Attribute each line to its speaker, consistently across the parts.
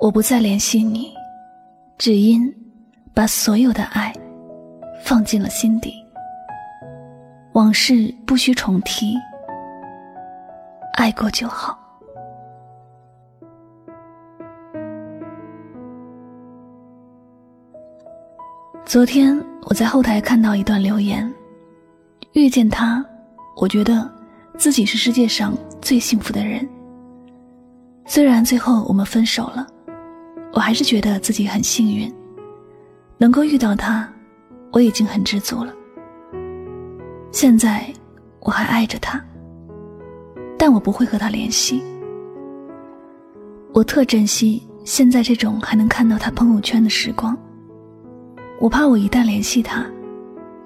Speaker 1: 我不再联系你，只因把所有的爱放进了心底。往事不需重提，爱过就好。昨天我在后台看到一段留言：遇见他，我觉得自己是世界上最幸福的人。虽然最后我们分手了。我还是觉得自己很幸运，能够遇到他，我已经很知足了。现在我还爱着他，但我不会和他联系。我特珍惜现在这种还能看到他朋友圈的时光。我怕我一旦联系他，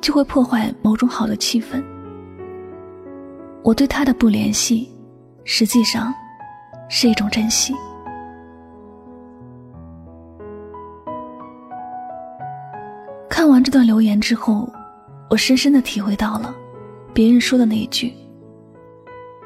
Speaker 1: 就会破坏某种好的气氛。我对他的不联系，实际上是一种珍惜。完这段留言之后，我深深的体会到了别人说的那一句：“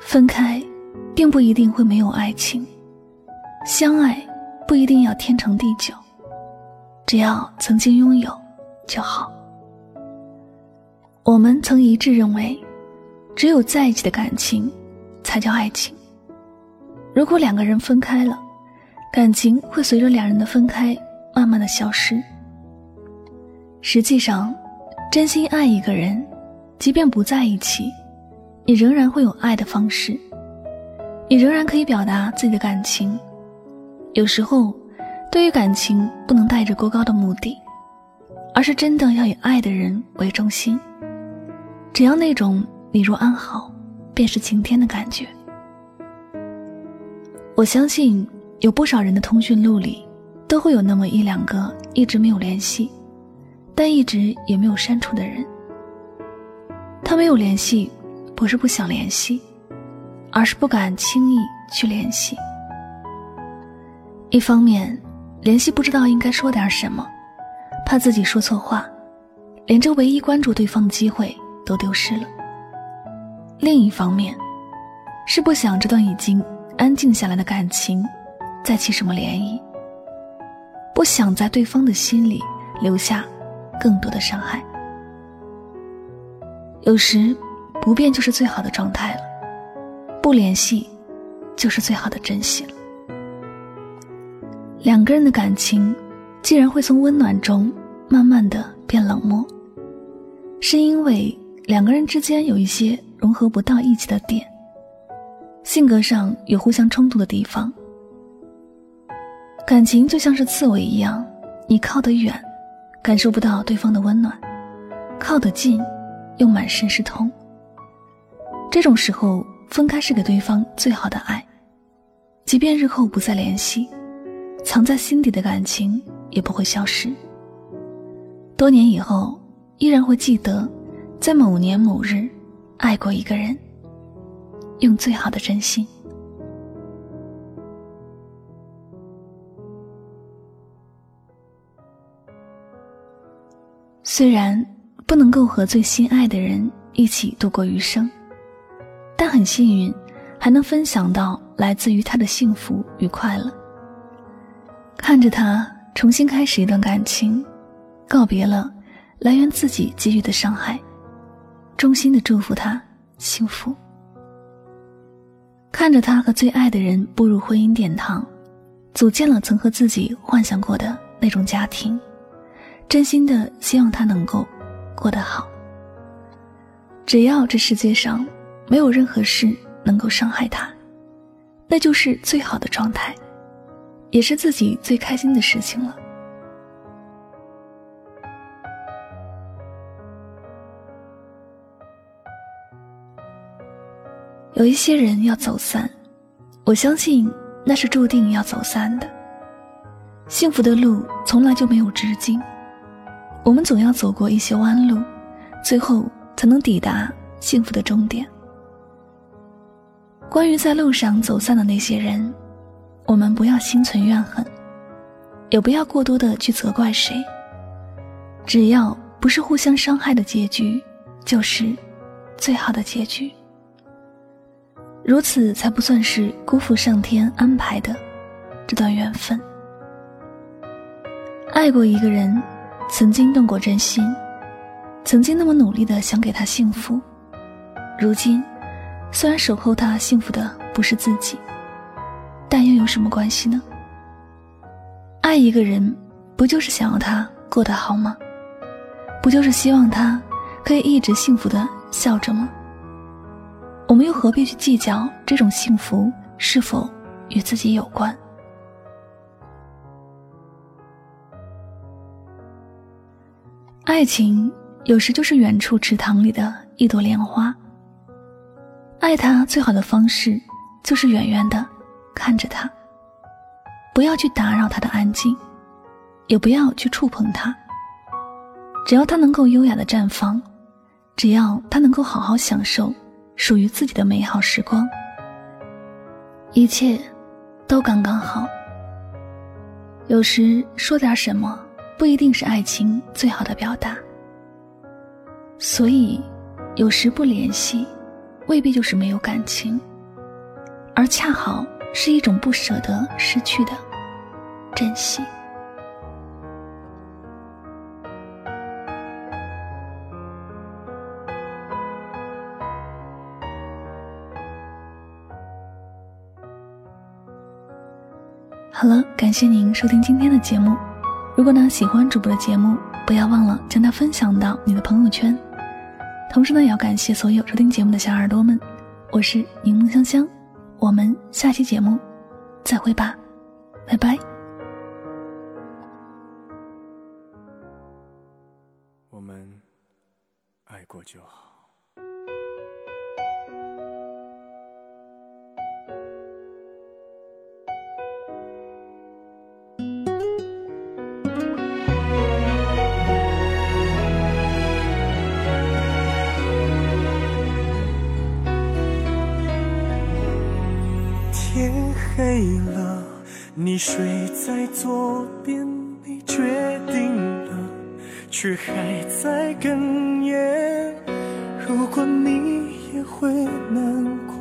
Speaker 1: 分开，并不一定会没有爱情；相爱，不一定要天长地久。只要曾经拥有就好。”我们曾一致认为，只有在一起的感情才叫爱情。如果两个人分开了，感情会随着两人的分开慢慢的消失。实际上，真心爱一个人，即便不在一起，你仍然会有爱的方式，你仍然可以表达自己的感情。有时候，对于感情不能带着过高的目的，而是真的要以爱的人为中心。只要那种你若安好，便是晴天的感觉。我相信，有不少人的通讯录里，都会有那么一两个一直没有联系。但一直也没有删除的人，他没有联系，不是不想联系，而是不敢轻易去联系。一方面，联系不知道应该说点什么，怕自己说错话，连这唯一关注对方的机会都丢失了；另一方面，是不想这段已经安静下来的感情再起什么涟漪，不想在对方的心里留下。更多的伤害，有时不变就是最好的状态了，不联系就是最好的珍惜了。两个人的感情，既然会从温暖中慢慢的变冷漠，是因为两个人之间有一些融合不到一起的点，性格上有互相冲突的地方。感情就像是刺猬一样，你靠得远。感受不到对方的温暖，靠得近，又满身是痛。这种时候，分开是给对方最好的爱。即便日后不再联系，藏在心底的感情也不会消失。多年以后，依然会记得，在某年某日，爱过一个人，用最好的真心。虽然不能够和最心爱的人一起度过余生，但很幸运，还能分享到来自于他的幸福与快乐。看着他重新开始一段感情，告别了来源自己给予的伤害，衷心的祝福他幸福。看着他和最爱的人步入婚姻殿堂，组建了曾和自己幻想过的那种家庭。真心的希望他能够过得好。只要这世界上没有任何事能够伤害他那就是最好的状态也是自己最开心的事情了。有一些人要走散我相信那是注定要走散的。幸福的路从来就没有直径。我们总要走过一些弯路，最后才能抵达幸福的终点。关于在路上走散的那些人，我们不要心存怨恨，也不要过多的去责怪谁。只要不是互相伤害的结局，就是最好的结局。如此才不算是辜负上天安排的这段缘分。爱过一个人，曾经动过真心，曾经那么努力的想给他幸福，如今虽然守候他幸福的不是自己，但又有什么关系呢？爱一个人，不就是想要他过得好吗？不就是希望他可以一直幸福的笑着吗？我们又何必去计较这种幸福是否与自己有关？爱情有时就是远处池塘里的一朵莲花。爱他最好的方式就是远远的看着他，不要去打扰他的安静，也不要去触碰他。只要他能够优雅的绽放，只要他能够好好享受。属于自己的美好时光，一切都刚刚好。有时说点什么，不一定是爱情最好的表达。所以，有时不联系，未必就是没有感情，而恰好是一种不舍得失去的珍惜。好了，感谢您收听今天的节目。如果呢喜欢主播的节目，不要忘了将它分享到你的朋友圈。同时呢，也要感谢所有收听节目的小耳朵们。我是柠檬香香，我们下期节目再会吧，拜拜。我们爱过就好。天黑了，你睡在左边，你决定了，却还在哽咽。如果你也会难过，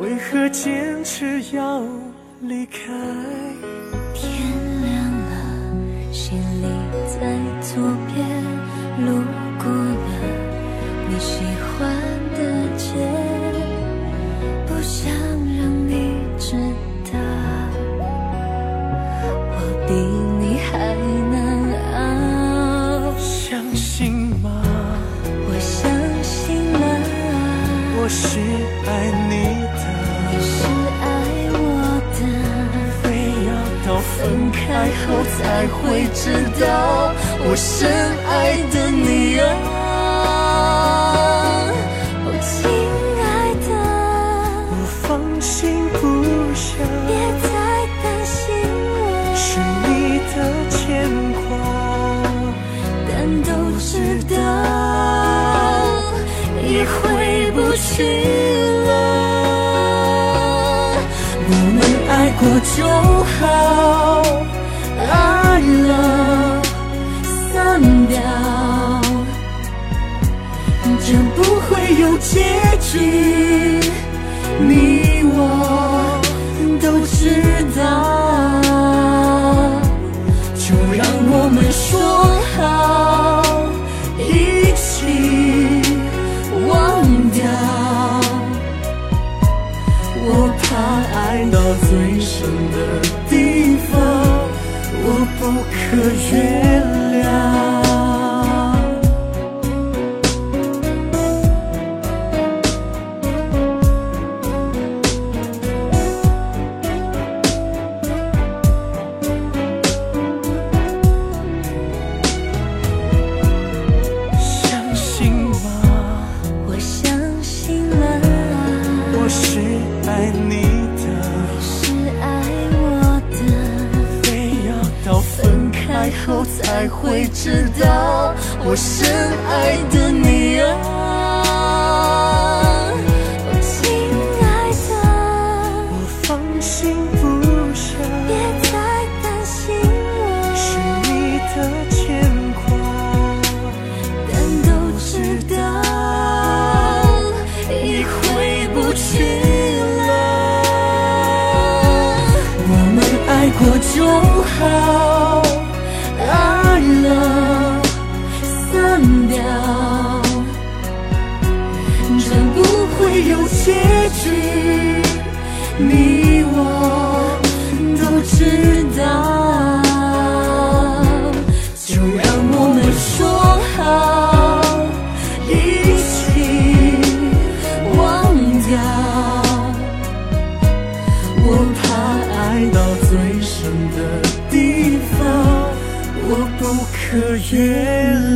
Speaker 1: 为何坚持要离开？天亮了，行李在左边，路后才会知道，我深爱的你啊，哦，亲爱的，我放心不下，别再担心了，是你的牵挂，但都知道也回不去了，我们爱过就好。爱了，散掉，这不会有结局，你我都知道，就让我们说好，爱到最深的地方。我不可原谅。
Speaker 2: 才会知道我深爱的你啊。可月。